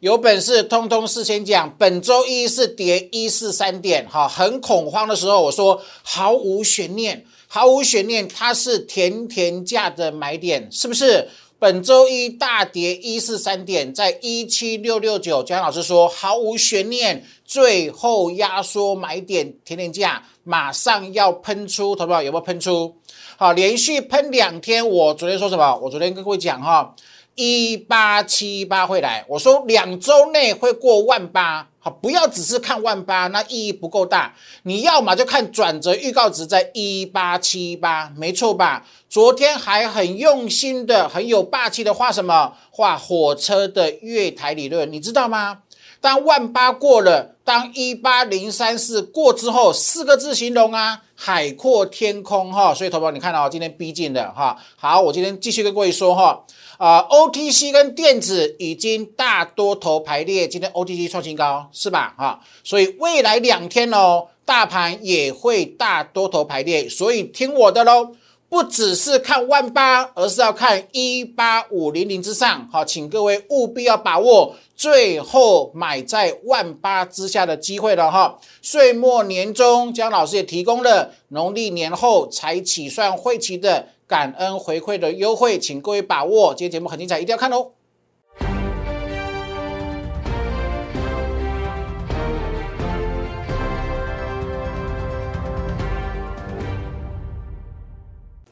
有本事通通事先讲，本周一是跌一四三点，哈，很恐慌的时候，我说毫无悬念，毫无悬念，它是甜甜价的买点，是不是？本周一大跌一四三点，在一七六六九，江老师说毫无悬念，最后压缩买点甜甜价，马上要喷出，投票有没有喷出？好，连续喷两天，我昨天说什么？我昨天跟各位讲哈。一八七八会来，我说两周内会过万八，好，不要只是看万八，那意义不够大。你要么就看转折预告值在一八七八，没错吧？昨天还很用心的、很有霸气的画什么？画火车的月台理论，你知道吗？当万八过了，当一八零三四过之后，四个字形容啊，海阔天空哈。所以，投保你看到今天逼近的哈。好，我今天继续跟各位说哈。啊，OTC 跟电子已经大多头排列，今天 OTC 创新高是吧？哈，所以未来两天哦，大盘也会大多头排列，所以听我的喽，不只是看万八，而是要看一八五零零之上。好，请各位务必要把握最后买在万八之下的机会了哈。岁末年终，姜老师也提供了农历年后才起算会期的。感恩回馈的优惠，请各位把握。今天节目很精彩，一定要看哦。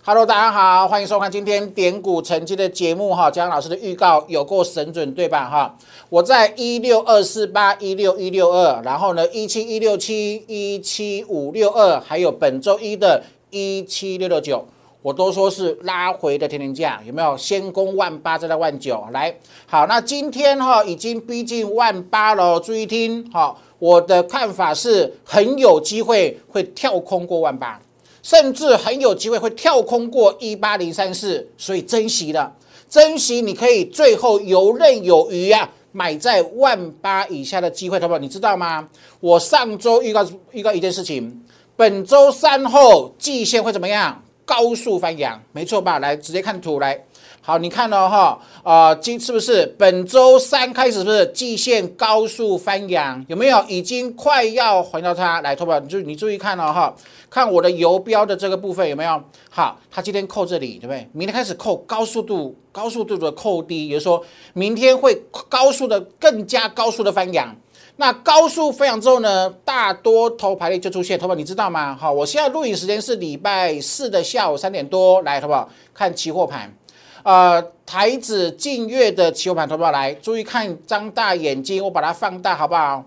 Hello，大家好，欢迎收看今天点股成绩的节目哈。江老师的预告有够神准，对吧？哈，我在一六二四八一六一六二，然后呢一七一六七一七五六二，还有本周一的一七六六九。我都说是拉回的天天价，有没有？先攻万八，再到万九，来好。那今天哈已经逼近万八了，注意听哈。我的看法是很有机会会跳空过万八，甚至很有机会会跳空过一八零三四，所以珍惜了，珍惜你可以最后游刃有余啊，买在万八以下的机会，好不好？你知道吗？我上周预告预告一件事情，本周三后季线会怎么样？高速翻扬，没错吧？来，直接看图来。好，你看了哈，啊，今是不是本周三开始是不是季线高速翻扬？有没有？已经快要回到它来，投保，你注你注意看了哈，看我的游标的这个部分有没有？好，它今天扣这里，对不对？明天开始扣高速度，高速度的扣低，也就说明天会高速的更加高速的翻扬。那高速飞扬之后呢，大多头排列就出现，头发你知道吗？好，我现在录影时间是礼拜四的下午三点多，来，好不好？看期货盘，呃，台子近月的期货盘，好不好？来，注意看，张大眼睛，我把它放大，好不好？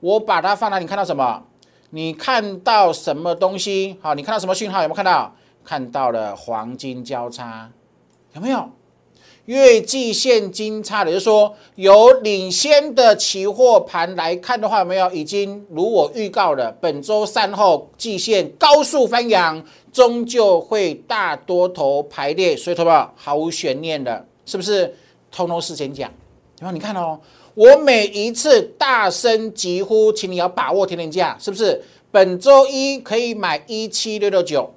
我把它放大，你看到什么？你看到什么东西？好，你看到什么讯号？有没有看到？看到了黄金交叉，有没有？月季线金叉的，就是说有领先的期货盘来看的话，没有已经如我预告的，本周三后季线高速翻扬，终究会大多头排列，所以投保毫无悬念的，是不是？通通事先讲，然后你看哦，我每一次大声疾呼，请你要把握天天价，是不是？本周一可以买一七六六九，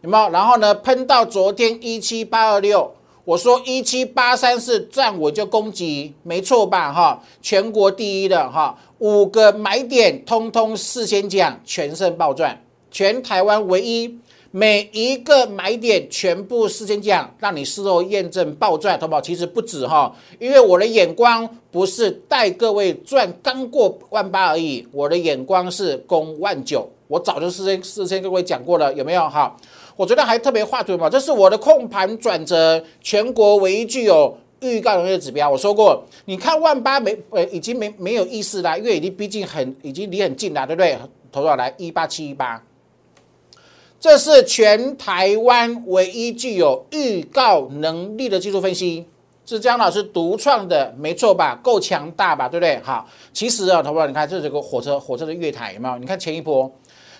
有没有？然后呢，喷到昨天一七八二六。我说一七八三四站我就攻击，没错吧？哈，全国第一的哈，五个买点通通事先讲，全胜暴赚，全台湾唯一，每一个买点全部事先讲，让你事后验证暴赚，好不好？其实不止哈，因为我的眼光不是带各位赚刚过万八而已，我的眼光是攻万九，我早就事先事先跟各位讲过了，有没有？哈。我觉得还特别画图嘛，这是我的控盘转折，全国唯一具有预告能力的指标。我说过，你看万八没呃已经没没有意思啦，因为已经毕竟很已经离很近啦，对不对？投多少来？一八七一八，这是全台湾唯一具有预告能力的技术分析，是江老师独创的，没错吧？够强大吧？对不对？好，其实啊，投保你看这是个火车火车的月台有没有？你看前一波。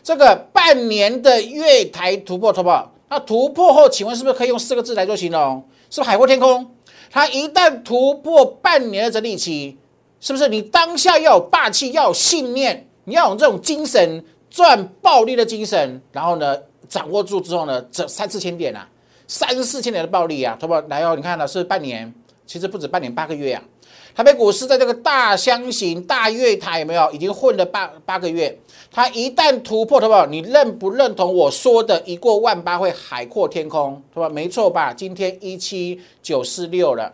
这个半年的月台突破，突破，那突破后，请问是不是可以用四个字来做形容？是不是海阔天空？它一旦突破半年的整理期，是不是你当下要有霸气，要有信念，你要有这种精神，赚暴利的精神，然后呢，掌握住之后呢，这三四千点啊，三四千点的暴利啊，突破来哦，你看呢是半年，其实不止半年，八个月啊。台北股市在这个大箱型大月台有没有已经混了八八个月？它一旦突破，好不？你认不认同我说的一过万八会海阔天空，对吧？没错吧？今天一七九四六了，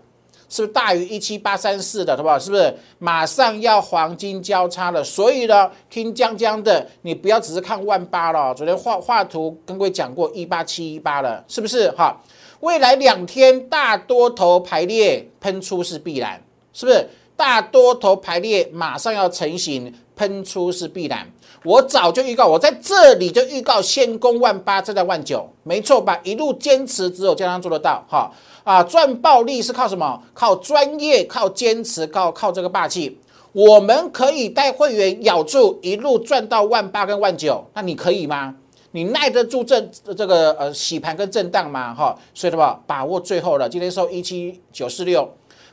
是不是大于一七八三四的，好不好？是不是马上要黄金交叉了？所以呢，听江江的，你不要只是看万八了。昨天画画图跟各位讲过一八七一八了，是不是？哈，未来两天大多头排列喷出是必然，是不是？大多头排列马上要成型，喷出是必然。我早就预告，我在这里就预告，先攻万八，再在万九，没错吧？一路坚持，只有江江做得到，哈啊！赚暴利是靠什么？靠专业，靠坚持，靠靠这个霸气。我们可以带会员咬住，一路赚到万八跟万九，那你可以吗？你耐得住震这个呃洗盘跟震荡吗？哈，所以的话，把握最后了，今天收一七九四六，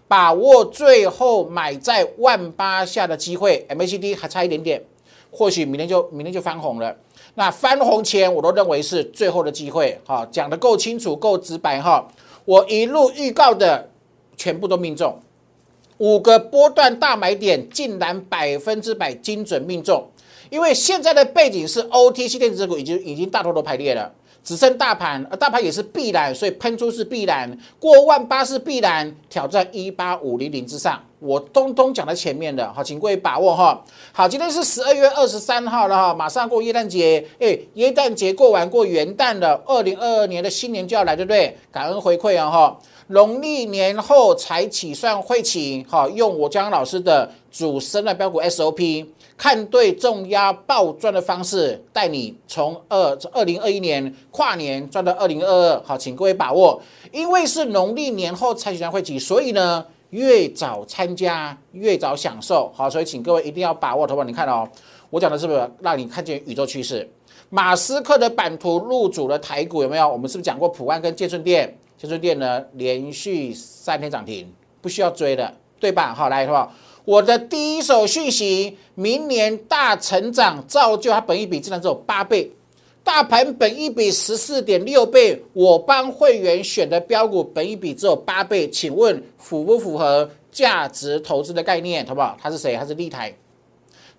把握最后买在万八下的机会，MACD 还差一点点。或许明天就明天就翻红了。那翻红前，我都认为是最后的机会。哈，讲的够清楚、够直白哈。我一路预告的全部都命中，五个波段大买点竟然百分之百精准命中。因为现在的背景是 OTC 电子股已经已经大多都排列了。只剩大盘，而大盘也是必然，所以喷出是必然，过万八是必然，挑战一八五零零之上，我通通讲在前面的，好，请各位把握哈。好，今天是十二月二十三号了哈，马上过耶诞节，哎，耶诞节过完过元旦了，二零二二年的新年就要来，对不对？感恩回馈啊哈，农历年后才起算会起，好，用我江老师的主升的标股 SOP。看对重压爆赚的方式，带你从二二零二一年跨年赚到二零二二。好，请各位把握，因为是农历年后才举行会期，所以呢，越早参加越早享受。好，所以请各位一定要把握。头发，你看哦，我讲的是不是让你看见宇宙趋势？马斯克的版图入主了台股，有没有？我们是不是讲过普安跟建顺店？建顺店呢，连续三天涨停，不需要追的，对吧？好，来，好不好？我的第一手讯息，明年大成长造就它本一比竟然只有八倍，大盘本一比十四点六倍，我帮会员选的标股本一比只有八倍，请问符不符合价值投资的概念？好不好？它是谁？它是立台，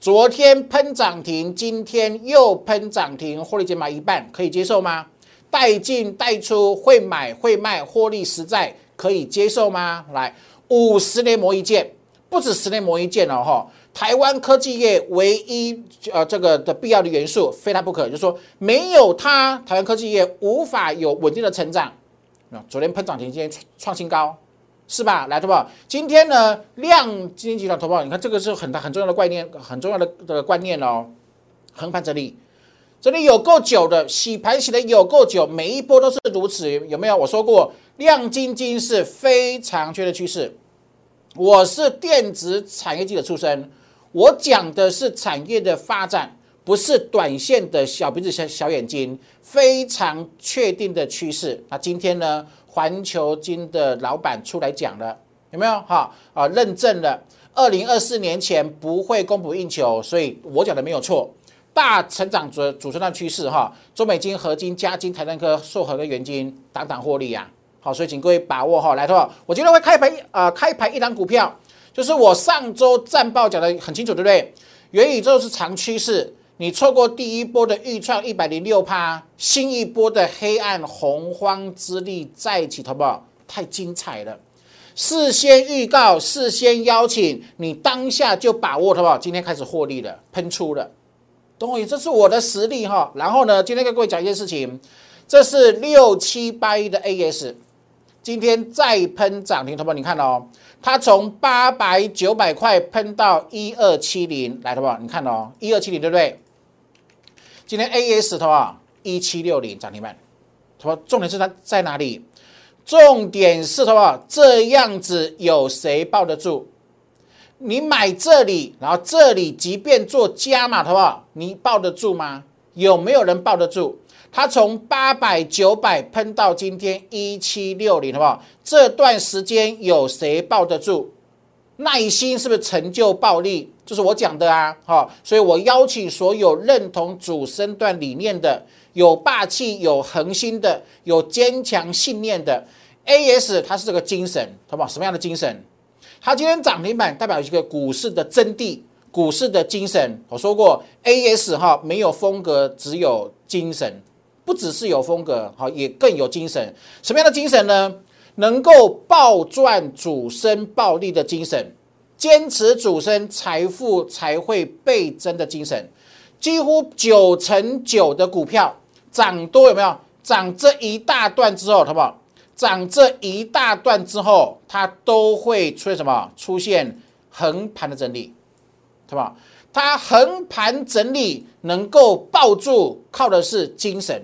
昨天喷涨停，今天又喷涨停，获利减码一半，可以接受吗？带进带出，会买会卖，获利实在，可以接受吗？来，五十年磨一剑。不止十年磨一剑了哈，台湾科技业唯一呃这个的必要的元素非它不可，就是说没有它，台湾科技业无法有稳定的成长。那昨天喷涨停，今天创新高，是吧？来，投保，今天呢量基金集团投保，你看这个是很大很重要的观念，很重要的的观念哦。横盘整理，这里有够久的，洗盘洗的有够久，每一波都是如此，有没有？我说过，量晶晶是非常缺的趋势。我是电子产业界的出身，我讲的是产业的发展，不是短线的小鼻子小小眼睛，非常确定的趋势。那今天呢，环球金的老板出来讲了，有没有？哈啊，认证了，二零二四年前不会供不应求，所以我讲的没有错，大成长主主升的趋势哈，中美金、合金、加金、台南科、硕和跟元金，当当获利呀。好，所以请各位把握哈，来的话，我今天会开盘啊，开盘一档股票，就是我上周战报讲的很清楚，对不对？元宇宙是长趋势，你错过第一波的预创一百零六趴，新一波的黑暗洪荒之力再起，好不？太精彩了！事先预告，事先邀请你，当下就把握，好不？今天开始获利了，喷出了，懂我意思？这是我的实力哈。然后呢，今天跟各位讲一件事情，这是六七八一的 AS。今天再喷涨停，同学们，你看哦，它从八百九百块喷到一二七零，来，同学们，你看哦，一二七零对不对？今天 A S 的话一七六零涨停板，同学重点是它在哪里？重点是同学这样子有谁抱得住？你买这里，然后这里即便做加码，好不好？你抱得住吗？有没有人抱得住？它从八百九百喷到今天一七六零，好不好？这段时间有谁抱得住？耐心是不是成就暴利？就是我讲的啊，好，所以我邀请所有认同主升段理念的、有霸气、有恒心的、有坚强信念的 AS，它是这个精神，好不好？什么样的精神？它今天涨停板代表一个股市的真谛，股市的精神。我说过，A S 哈没有风格，只有精神，不只是有风格，好也更有精神。什么样的精神呢？能够暴赚主升暴利的精神，坚持主升财富才会倍增的精神。几乎九成九的股票涨多有没有？涨这一大段之后，好不好？涨这一大段之后，它都会出现什么？出现横盘的整理，好不好？它横盘整理能够抱住，靠的是精神，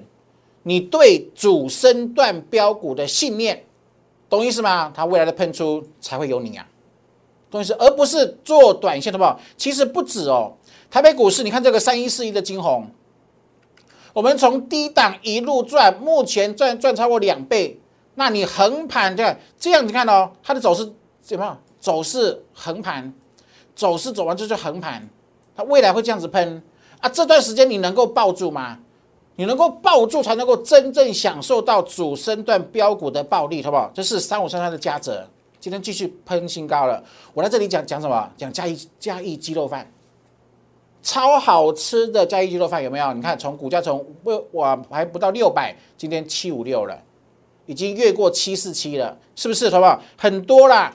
你对主升段标股的信念，懂意思吗？它未来的喷出才会有你啊，懂意思？而不是做短线，好不？其实不止哦，台北股市，你看这个三一四一的金红，我们从低档一路赚，目前赚赚超过两倍。那你横盘这样，这样你看哦，它的走势怎么样？走势横盘，走势走完之后就横盘，它未来会这样子喷啊？这段时间你能够抱住吗？你能够抱住，才能够真正享受到主升段标股的暴利，好不好？这是三五三三的嘉泽，今天继续喷新高了。我在这里讲讲什么？讲嘉义嘉义鸡肉饭，超好吃的嘉义鸡肉饭有没有？你看从股价从不我还不到六百，今天七五六了。已经越过七四七了，是不是，好不好？很多啦。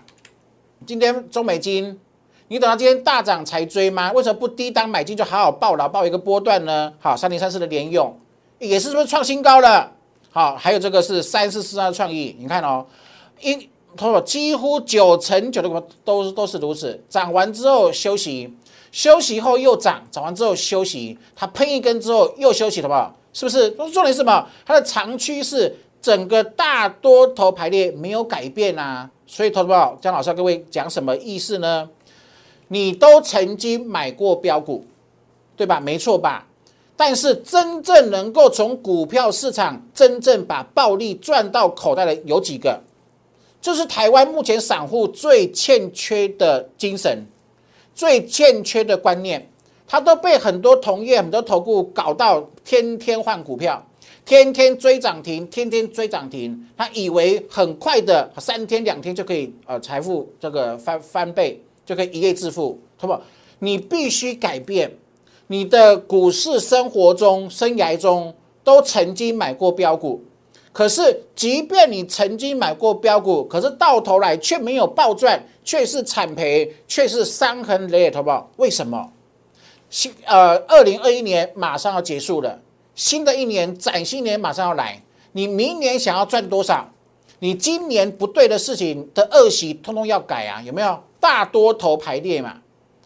今天中美金，你等到今天大涨才追吗？为什么不低档买进就好好抱牢，抱一个波段呢？好，三零三四的联用也是不是创新高了？好，还有这个是三四四二的创意，你看哦，一，他几乎九成九的股都都是如此，涨完之后休息，休息后又涨，涨完之后休息，它喷一根之后又休息，好不好？是不是？重点是什么？它的长趋势。整个大多头排列没有改变啊，所以投资宝姜老师要各位讲什么意思呢？你都曾经买过标股，对吧？没错吧？但是真正能够从股票市场真正把暴利赚到口袋的有几个？就是台湾目前散户最欠缺的精神，最欠缺的观念，他都被很多同业、很多投顾搞到天天换股票。天天追涨停，天天追涨停，他以为很快的三天两天就可以呃财富这个翻翻倍，就可以一夜致富，好不？你必须改变你的股市生活中、生涯中都曾经买过标股，可是即便你曾经买过标股，可是到头来却没有暴赚，却是惨赔，却是伤痕累累，好不好？为什么？新呃，二零二一年马上要结束了。新的一年，崭新年马上要来，你明年想要赚多少？你今年不对的事情的恶习，通通要改啊！有没有大多头排列嘛？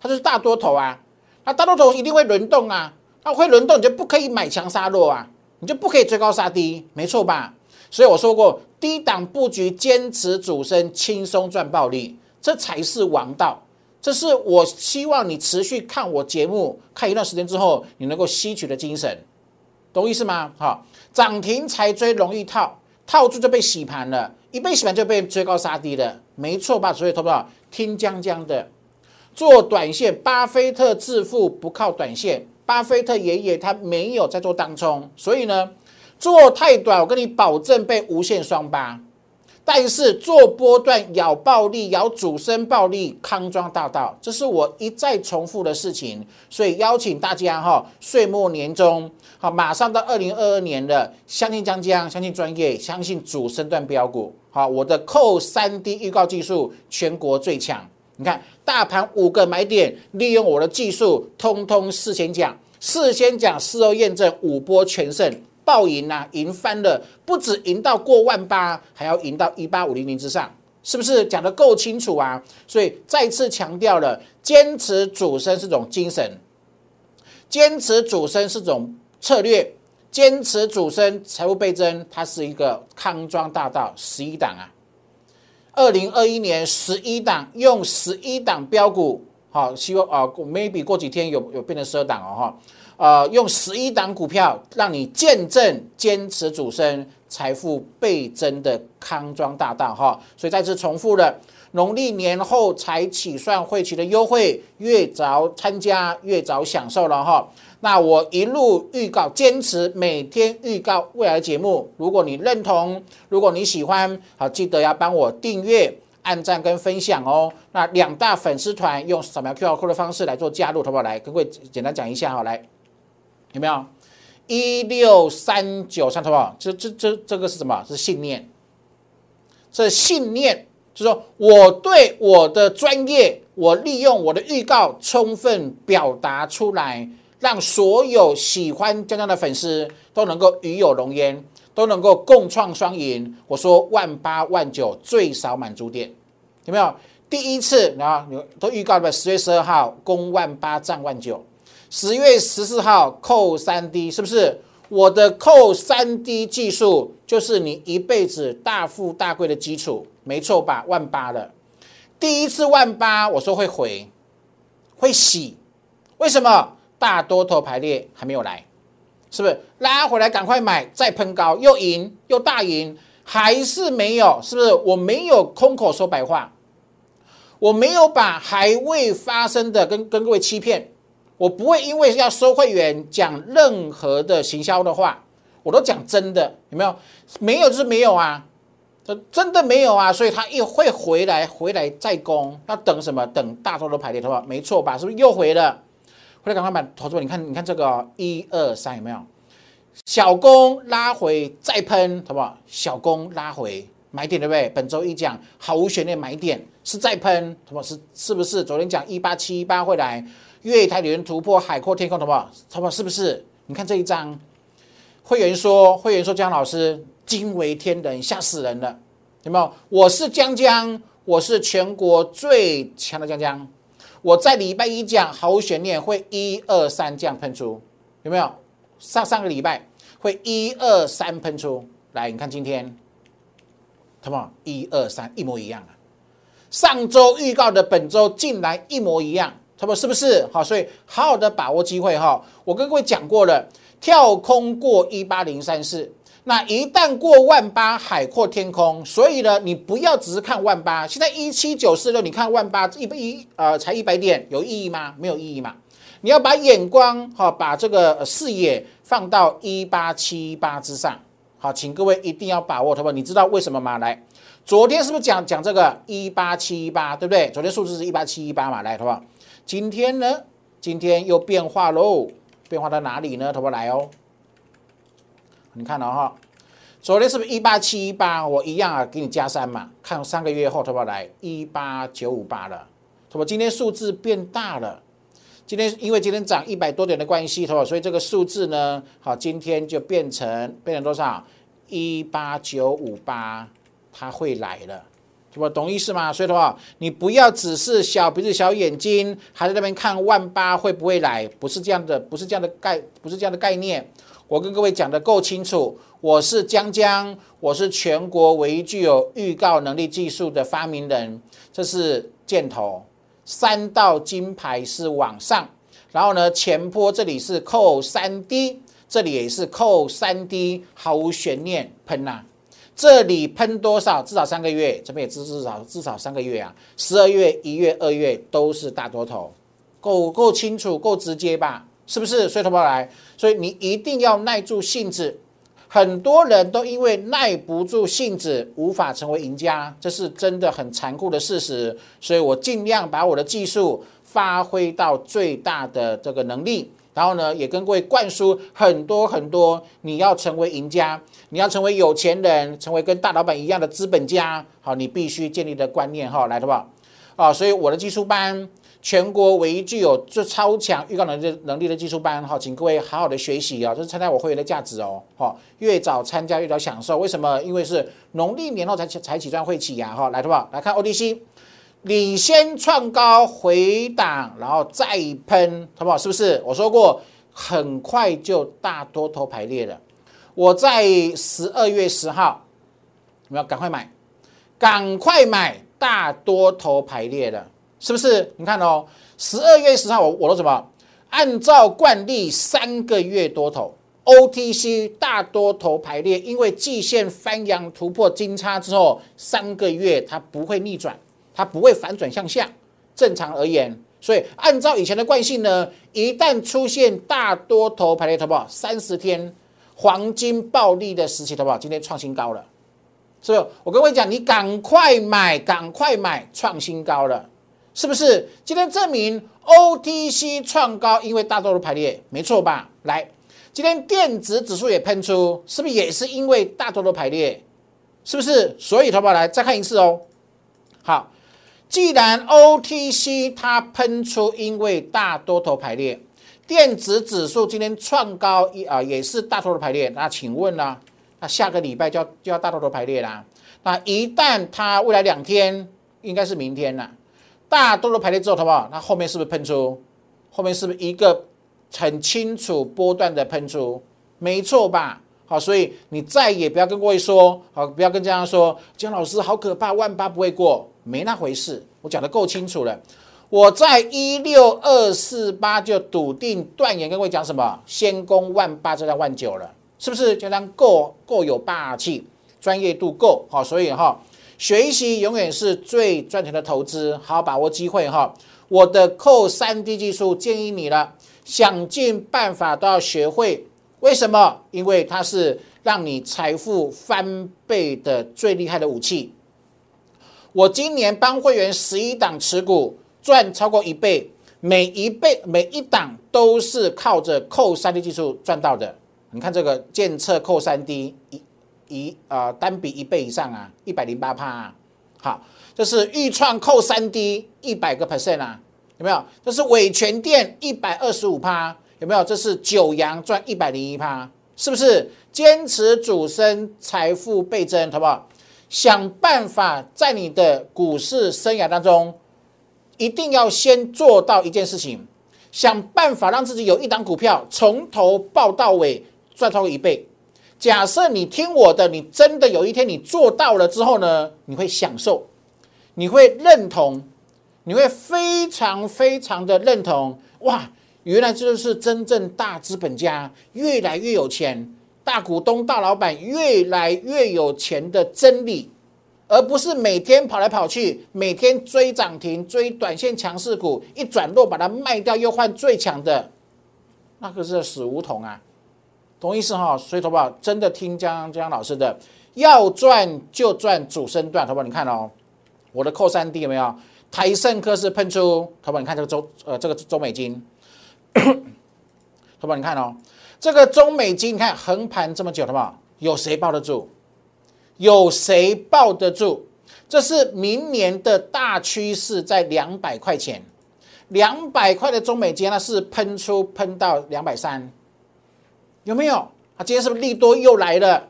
它就是大多头啊，那大多头一定会轮动啊，那会轮动你就不可以买强杀弱啊，你就不可以追高杀低，没错吧？所以我说过，低档布局，坚持主升，轻松赚暴利，这才是王道。这是我希望你持续看我节目，看一段时间之后，你能够吸取的精神。懂意思吗？好，涨停才追容易套，套住就被洗盘了，一被洗盘就被追高杀低了，没错吧？所以，投不听江江的，做短线，巴菲特致富不靠短线，巴菲特爷爷他没有在做当冲，所以呢，做太短，我跟你保证被无限双八。但是做波段咬暴利、咬主升暴利，康庄大道，这是我一再重复的事情。所以邀请大家哈，岁末年终，好，马上到二零二二年了，相信江江，相信专业，相信主升段标股。好，我的扣三 D 预告技术全国最强。你看大盘五个买点，利用我的技术，通通事先讲，事先讲，事后验证，五波全胜。暴赢啊，赢翻了，不止赢到过万八，还要赢到一八五零零之上，是不是讲的够清楚啊？所以再次强调了，坚持主升是种精神，坚持主升是种策略，坚持主升财务倍增，它是一个康庄大道十一档啊。二零二一年十一档，用十一档标股，好，希望啊，maybe 过几天有有变成十二档哦，哈。呃，用十一档股票让你见证坚持主升、财富倍增的康庄大道哈，所以再次重复了，农历年后才起算会期的优惠，越早参加越早享受了哈。那我一路预告，坚持每天预告未来节目，如果你认同，如果你喜欢，好记得要帮我订阅。按赞跟分享哦。那两大粉丝团用扫描 QR code 的方式来做加入，好不好？来跟各位简单讲一下哈，来有没有？一六三九三，好不好？这这这这个是什么？是信念。这信念就是说，我对我的专业，我利用我的预告充分表达出来，让所有喜欢江江的粉丝都能够与有荣焉。都能够共创双赢。我说万八万九最少满足点，有没有？第一次啊，都预告了，十月十二号攻万八涨万九，十月十四号扣三 D，是不是？我的扣三 D 技术就是你一辈子大富大贵的基础，没错吧？万八了，第一次万八，我说会回，会洗，为什么？大多头排列还没有来。是不是拉回来赶快买，再喷高又赢又大赢，还是没有？是不是我没有空口说白话？我没有把还未发生的跟跟各位欺骗，我不会因为要收会员讲任何的行销的话，我都讲真的，有没有？没有就是没有啊，真的没有啊，所以他又会回来，回来再攻，要等什么？等大多头排列，的话？没错吧？是不是又回了？回来赶快买，投资，你看，你看这个一二三有没有？小攻拉回再喷，好不好？小攻拉回买点对不对？本周一讲毫无悬念买点是再喷，好不好？是是不是？昨天讲一八七一八会来，月台旅人突破海阔天空，好不好？好不好？是不是？你看这一张，会员说，会员说江老师惊为天人，吓死人了，有没有？我是江江，我是全国最强的江江。我在礼拜一讲毫无悬念会一二三这样喷出，有没有？上上个礼拜会一二三喷出来，你看今天，他们一二三一模一样啊。上周预告的本周竟然一模一样，他们是不是？好，所以好好的把握机会哈。我跟各位讲过了，跳空过一八零三四。那一旦过万八，海阔天空。所以呢，你不要只是看万八。现在一七九四六，你看万八一不一呃才一百点，有意义吗？没有意义嘛。你要把眼光哈，把这个视野放到一八七八之上。好，请各位一定要把握，好不好？你知道为什么吗？来，昨天是不是讲讲这个一八七一八，对不对？昨天数字是一八七一八嘛，来，好不好？今天呢？今天又变化喽，变化到哪里呢？好不好？来哦。你看了哈，昨天是不是一八七一八？我一样啊，给你加三嘛。看三个月后，好不？来一八九五八了，好不？今天数字变大了。今天因为今天涨一百多点的关系，所以这个数字呢，好，今天就变成变成多少？一八九五八，它会来了，好不？懂意思吗？所以的话，你不要只是小鼻子小眼睛，还在那边看万八会不会来？不是这样的，不是这样的概，不是这样的概念。我跟各位讲的够清楚，我是江江，我是全国唯一具有预告能力技术的发明人。这是箭头，三道金牌是往上，然后呢前坡这里是扣三 D，这里也是扣三 D，毫无悬念喷呐。这里喷多少？至少三个月，这边也至至少至少三个月啊。十二月、一月、二月都是大多头，够够清楚，够直接吧？是不是？所以，投保来，所以你一定要耐住性子。很多人都因为耐不住性子，无法成为赢家，这是真的很残酷的事实。所以我尽量把我的技术发挥到最大的这个能力，然后呢，也跟各位灌输很多很多。你要成为赢家，你要成为有钱人，成为跟大老板一样的资本家，好，你必须建立的观念哈，来，好不好？啊，所以我的技术班。全国唯一具有最超强预告能力能力的技术班，哈，请各位好好的学习啊！这是参加我会员的价值哦，哈，越早参加越早享受。为什么？因为是农历年后才才起算会起呀，哈，来，好不好？来看 ODC 领先创高回档，然后再喷，好不好？是不是？我说过，很快就大多头排列了。我在十二月十号，你要赶快买，赶快买，大多头排列了。是不是？你看哦，十二月十号，我我说什么？按照惯例，三个月多头，OTC 大多头排列，因为季线翻阳突破金叉之后，三个月它不会逆转，它不会反转向下。正常而言，所以按照以前的惯性呢，一旦出现大多头排列，好不好？三十天黄金暴利的时期，好不好？今天创新高了。是不是？我跟各位讲，你赶快买，赶快买，创新高了，是不是？今天证明 OTC 创高，因为大多数排列，没错吧？来，今天电子指数也喷出，是不是也是因为大多数排列？是不是？所以，投保来再看一次哦。好，既然 OTC 它喷出，因为大多头排列，电子指数今天创高一啊，也是大多头排列。那请问呢？那下个礼拜就要就要大多头排列啦。那一旦它未来两天，应该是明天了，大多头排列之后，好不好？那后面是不是喷出？后面是不是一个很清楚波段的喷出？没错吧？好，所以你再也不要跟各位说，好，不要跟家长说，姜老师好可怕，万八不会过，没那回事。我讲的够清楚了。我在一六二四八就笃定断言跟各位讲什么，先攻万八，再到万九了。是不是就当够够有霸气，专业度够好，所以哈，学习永远是最赚钱的投资，好好把握机会哈。我的扣三 D 技术建议你了，想尽办法都要学会。为什么？因为它是让你财富翻倍的最厉害的武器。我今年帮会员十一档持股赚超过一倍，每一倍每一档都是靠着扣三 D 技术赚到的。你看这个监测扣三 D 一一啊单笔一倍以上啊，一百零八帕啊，好，这是预创扣三 D 一百个 percent 啊，有没有？这是伟全电一百二十五帕，有没有？这是九阳赚一百零一帕，是不是？坚持主升，财富倍增，好不好？想办法在你的股市生涯当中，一定要先做到一件事情，想办法让自己有一档股票从头报到尾。赚超过一倍。假设你听我的，你真的有一天你做到了之后呢？你会享受，你会认同，你会非常非常的认同。哇，原来这就是真正大资本家越来越有钱，大股东、大老板越来越有钱的真理，而不是每天跑来跑去，每天追涨停、追短线强势股，一转弱把它卖掉又换最强的，那可是死梧桐啊！同意思哈？所以，投保真的听江江老师的，要赚就赚主升段。投保你看哦，我的扣三 D 有没有？台盛科是喷出，投保你看这个中呃这个中美金，投保你看哦，这个中美金你看横盘这么久，投保有谁抱得住？有谁抱得住？这是明年的大趋势，在两百块钱，两百块的中美金那是喷出喷到两百三。有没有？啊，今天是不是利多又来了？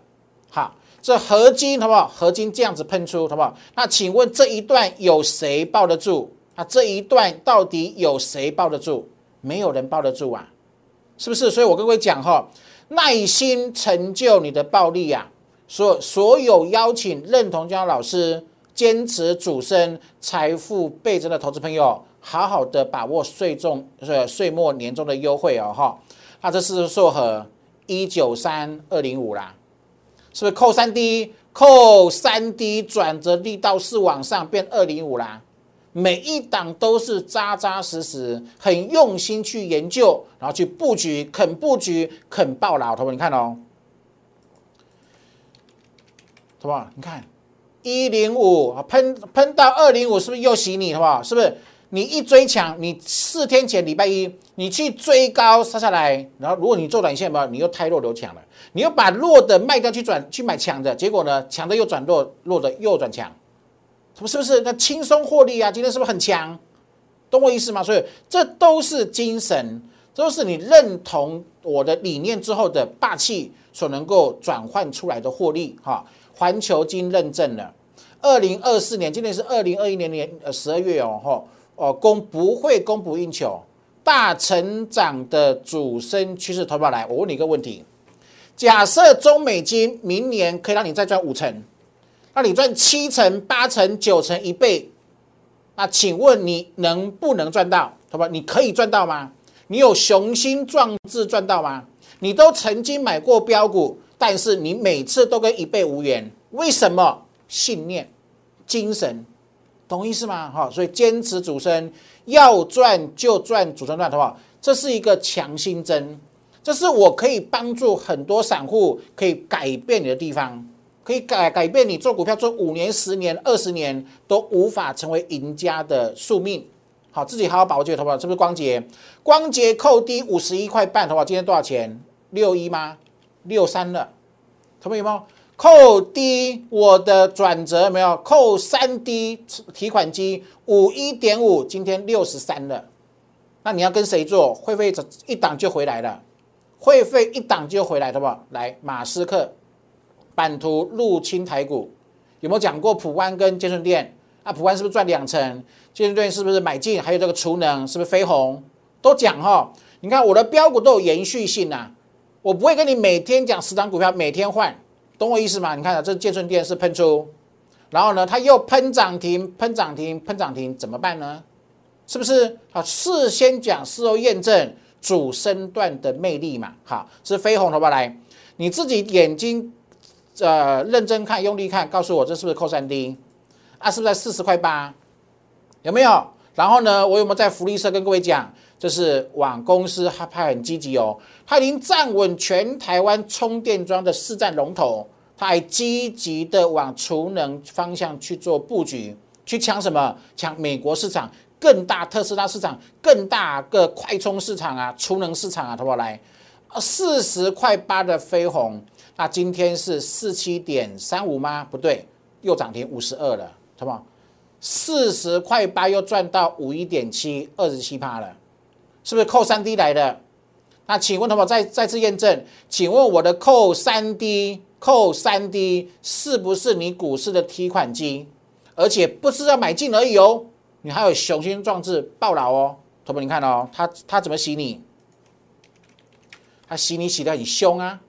好，这合金好不好？合金这样子喷出好不好？那请问这一段有谁抱得住？啊，这一段到底有谁抱得住？没有人抱得住啊，是不是？所以我跟各位讲哈，耐心成就你的暴利啊！所所有邀请认同姜老师坚持主升财富倍增的投资朋友，好好的把握岁中呃岁末年终的优惠哦哈。那这是硕和。一九三二零五啦，是不是扣三 D？扣三 D 转折力道是往上变二零五啦。每一档都是扎扎实实、很用心去研究，然后去布局，肯布局，肯爆老头。你看哦，好不好？你看一零五喷喷到二零五，是不是又洗你？好不好？是不是？你一追强，你四天前礼拜一你去追高杀下来，然后如果你做短线吧，你又太弱留强了，你又把弱的卖掉去转去买强的，结果呢，强的又转弱，弱的又转强，是不是？那轻松获利啊？今天是不是很强？懂我意思吗？所以这都是精神，都是你认同我的理念之后的霸气所能够转换出来的获利哈。环球金认证了，二零二四年，今年是二零二一年年呃十二月哦，哈。哦，供不会供不应求，大成长的主升趋势投保来。我问你一个问题：假设中美金明年可以让你再赚五成，那你赚七成、八成、九成一倍，那请问你能不能赚到？好吧，你可以赚到吗？你有雄心壮志赚到吗？你都曾经买过标股，但是你每次都跟一倍无缘，为什么？信念、精神。懂意思吗？哈，所以坚持主升，要赚就赚主升段，好不好？这是一个强心针，这是我可以帮助很多散户可以改变你的地方。可以改改变你做股票做五年、十年、二十年都无法成为赢家的宿命。好，自己好好把握这个投保，是不是光洁？光洁扣低五十一块半，好不好？今天多少钱？六一吗？六三了，投保有没有？扣低我的转折没有？扣三 D 提款机五一点五，今天六十三了。那你要跟谁做？会费一档就回来了，会费一档就回来，好不？来，马斯克版图入侵台股，有没有讲过普湾跟建顺店？啊，普湾是不是赚两成？建顺店是不是买进？还有这个储能是不是飞鸿？都讲哈。你看我的标股都有延续性呐，我不会跟你每天讲十张股票，每天换。懂我意思吗？你看啊，这建顺电是喷出，然后呢，它又喷涨停，喷涨停，喷涨停，怎么办呢？是不是啊？事先讲，事后验证，主升段的魅力嘛。好，是飞鸿，好不好？来，你自己眼睛呃认真看，用力看，告诉我这是不是扣三 D？啊，是不是在四十块八？有没有？然后呢，我有没有在福利社跟各位讲？就是网公司，它它很积极哦，它已经站稳全台湾充电桩的市占龙头，它还积极的往储能方向去做布局，去抢什么？抢美国市场更大特斯拉市场更大个快充市场啊，储能市场啊，好不好？来，四十块八的飞鸿，那今天是四七点三五吗？不对，又涨停五十二了，好不好？四十块八又赚到五一点七，二十七趴了。是不是扣三 D 来的？那请问同学再再次验证，请问我的扣三 D 扣三 D 是不是你股市的提款机？而且不是要买进而已哦，你还有雄心壮志抱牢哦，同学你看哦，他他怎么洗你？他洗你洗的很凶啊！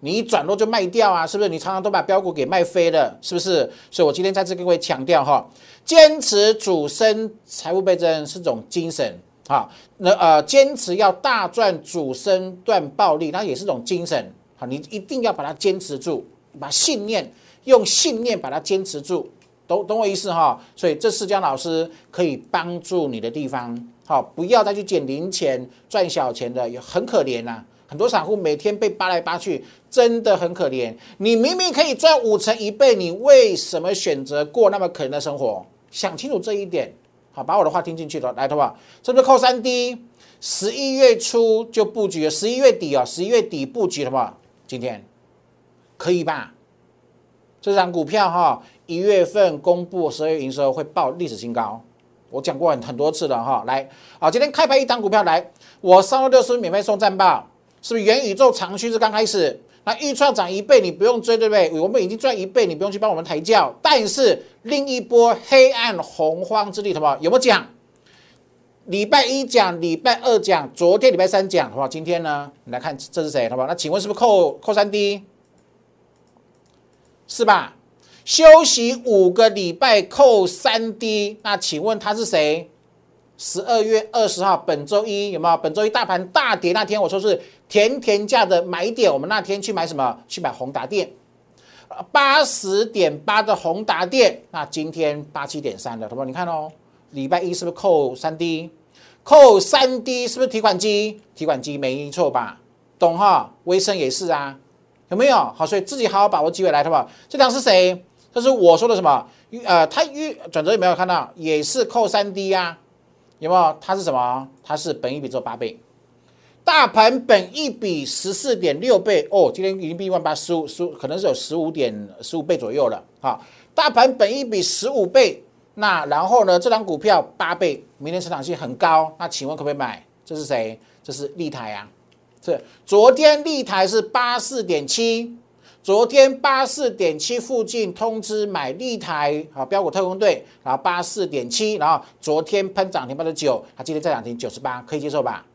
你一转弱就卖掉啊，是不是？你常常都把标股给卖飞了，是不是？所以我今天再次跟各位强调哈，坚持主升财务倍增是种精神。好，那呃，坚持要大赚主升段暴利，那也是种精神。好，你一定要把它坚持住，把信念用信念把它坚持住，懂懂我意思哈？所以这四江老师可以帮助你的地方，好，不要再去捡零钱赚小钱的，也很可怜呐。很多散户每天被扒来扒去，真的很可怜。你明明可以赚五成一倍，你为什么选择过那么可怜的生活？想清楚这一点。好，把我的话听进去了，来，好不好？是不是扣三 D？十一月初就布局了，十一月底啊，十一月底布局的嘛？今天可以吧？这张股票哈，一月份公布十二月营收会报历史新高，我讲过很很多次了哈。来，好，今天开牌一档股票来，我三六六是免费送战报，是不是元宇宙长趋势刚开始？那预创涨一倍，你不用追，对不对？我们已经赚一倍，你不用去帮我们抬轿。但是另一波黑暗洪荒之力，好不好？有没有讲？礼拜一讲，礼拜二讲，昨天礼拜三讲，好不好？今天呢？你来看这是谁，好不好？那请问是不是扣扣三 D？是吧？休息五个礼拜扣三 D，那请问他是谁？十二月二十号，本周一有没有？本周一大盘大跌那天，我说是甜甜价的买点。我们那天去买什么？去买宏达电，八十点八的宏达电。那今天八七点三的，同学你看哦，礼拜一是不是扣三 D？扣三 D 是不是提款机？提款机没错吧？懂哈？微生也是啊，有没有？好，所以自己好好把握机会来，好不好？这张是谁？这是我说的什么？呃，它预转折有没有看到？也是扣三 D 呀。有没有？它是什么？它是本一比做八倍，大盘本一比十四点六倍哦。今天已经比一万八十五十五，可能是有十五点十五倍左右了。哈，大盘本一比十五倍，那然后呢？这张股票八倍，明天成长性很高。那请问可不可以买？这是谁？这是利台啊。是昨天利台是八四点七。昨天八四点七附近通知买立台，啊标股特工队，然后八四点七，然后昨天喷涨停八十九，它今天再涨停九十八，可以接受吧？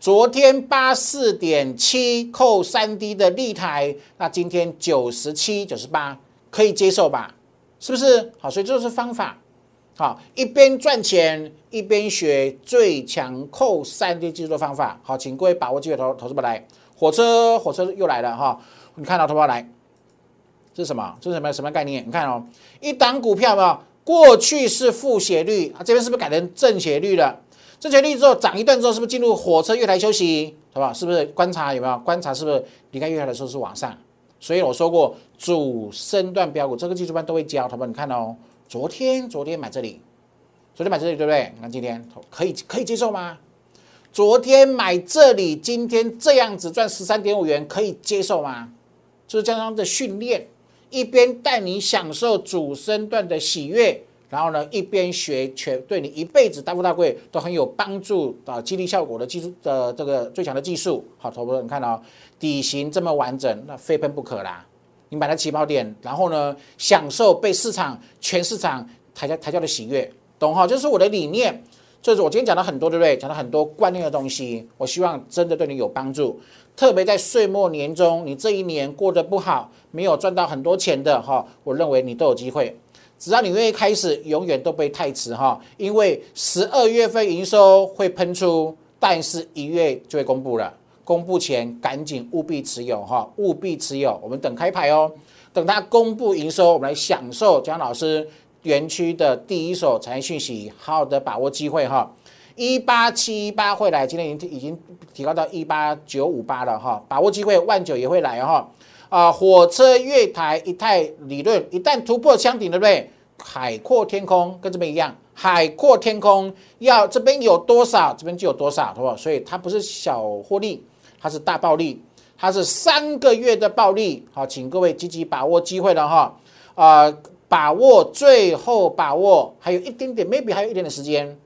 昨天八四点七扣三 D 的立台，那今天九十七九十八，可以接受吧？是不是？好，所以这就是方法，好，一边赚钱一边学最强扣三 D 技术的方法，好，请各位把握机会投投资不来，火车火车又来了哈。你看到投保来，这是什么？这是什么什么概念？你看哦，一档股票嘛，过去是负斜率，啊，这边是不是改成正斜率了？正斜率之后涨一段之后，是不是进入火车月台休息？好不好？是不是观察有没有观察？是不是离开月台的时候是往上？所以我说过，主升段标股这个技术班都会教，他们你看哦，昨天昨天买这里，昨天买这里对不对？那今天可以可以接受吗？昨天买这里，今天这样子赚十三点五元，可以接受吗？就是这样的训练，一边带你享受主身段的喜悦。然后呢，一边学全对你一辈子大富大贵都很有帮助的激励效果的技术的这个最强的技术。好，投资人看到底型这么完整，那非喷不可啦。你买它起跑点，然后呢，享受被市场全市场抬价抬价的喜悦，懂哈？就是我的理念。就是我今天讲了很多，对不对？讲了很多观念的东西，我希望真的对你有帮助。特别在岁末年终，你这一年过得不好，没有赚到很多钱的哈，我认为你都有机会。只要你愿意开始，永远都不会太迟哈。因为十二月份营收会喷出，但是一月就会公布了。公布前赶紧务必持有哈，务必持有。我们等开牌哦，等它公布营收，我们来享受蒋老师园区的第一手产业讯息，好好的把握机会哈。一八七一八会来，今天已经已经提高到一八九五八了哈，把握机会，万九也会来哈。啊，火车月台一太理论一旦突破箱顶，对不对？海阔天空跟这边一样，海阔天空要这边有多少，这边就有多少，对吧？所以它不是小获利，它是大暴利，它是三个月的暴利。好，请各位积极把握机会了哈。啊，把握最后把握，还有一点点，maybe 还有一点点时间，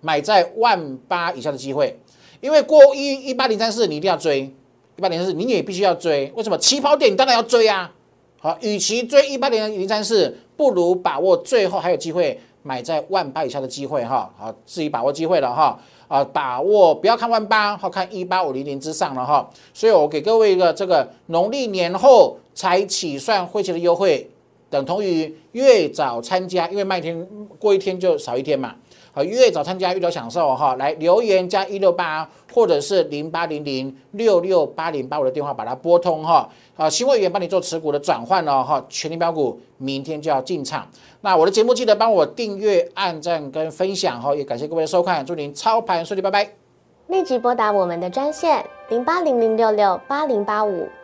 买在万八以下的机会，因为过一一八零三四你一定要追。一八零三四，你也必须要追，为什么？起跑点你当然要追啊！好，与其追一八零零三四，不如把握最后还有机会买在万八以下的机会哈。好，自己把握机会了哈。啊，把握不要看万八，好看一八五零零之上了哈。所以我给各位一个这个农历年后才起算汇钱的优惠，等同于越早参加，因为卖天过一天就少一天嘛。好，越早参加越早享受哈！来留言加一六八，或者是零八零零六六八零八五的电话把它拨通哈。啊，新会员帮你做持股的转换哦哈，全力标股明天就要进场。那我的节目记得帮我订阅、按赞跟分享哈，也感谢各位的收看，祝您操盘顺利，拜拜。立即拨打我们的专线零八零零六六八零八五。